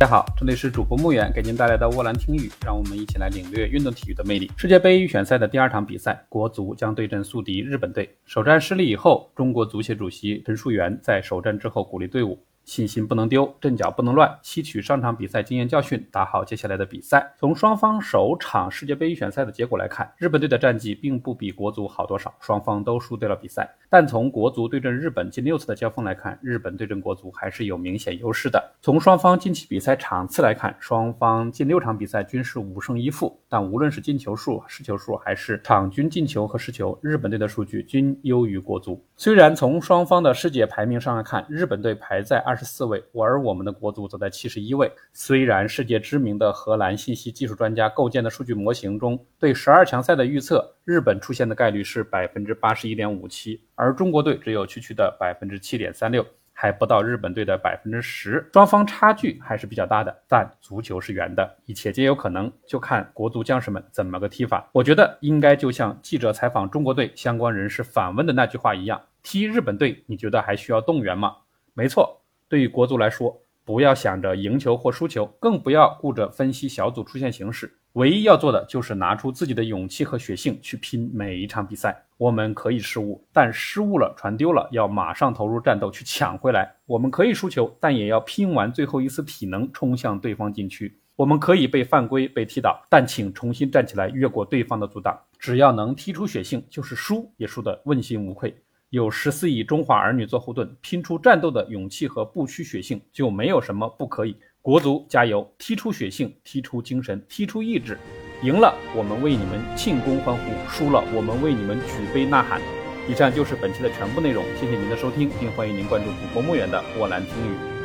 大家好，这里是主播穆远给您带来的沃兰听雨，让我们一起来领略运动体育的魅力。世界杯预选赛的第二场比赛，国足将对阵宿敌日本队。首战失利以后，中国足协主席陈戍源在首战之后鼓励队伍。信心不能丢，阵脚不能乱，吸取上场比赛经验教训，打好接下来的比赛。从双方首场世界杯预选赛的结果来看，日本队的战绩并不比国足好多少，双方都输掉了比赛。但从国足对阵日本近六次的交锋来看，日本对阵国足还是有明显优势的。从双方近期比赛场次来看，双方近六场比赛均是五胜一负，但无论是进球数、失球数，还是场均进球和失球，日本队的数据均优于国足。虽然从双方的世界排名上来看，日本队排在二。十四位，而我们的国足则在七十一位。虽然世界知名的荷兰信息技术专家构建的数据模型中，对十二强赛的预测，日本出现的概率是百分之八十一点五七，而中国队只有区区的百分之七点三六，还不到日本队的百分之十。双方差距还是比较大的，但足球是圆的，一切皆有可能，就看国足将士们怎么个踢法。我觉得应该就像记者采访中国队相关人士反问的那句话一样：踢日本队，你觉得还需要动员吗？没错。对于国足来说，不要想着赢球或输球，更不要顾着分析小组出线形势。唯一要做的就是拿出自己的勇气和血性去拼每一场比赛。我们可以失误，但失误了、传丢了，要马上投入战斗去抢回来。我们可以输球，但也要拼完最后一丝体能，冲向对方禁区。我们可以被犯规、被踢倒，但请重新站起来，越过对方的阻挡。只要能踢出血性，就是输也输得问心无愧。有十四亿中华儿女做后盾，拼出战斗的勇气和不屈血性，就没有什么不可以。国足加油，踢出血性，踢出精神，踢出意志。赢了，我们为你们庆功欢呼；输了，我们为你们举杯呐喊。以上就是本期的全部内容，谢谢您的收听，并欢迎您关注主播莫远的沃兰听语。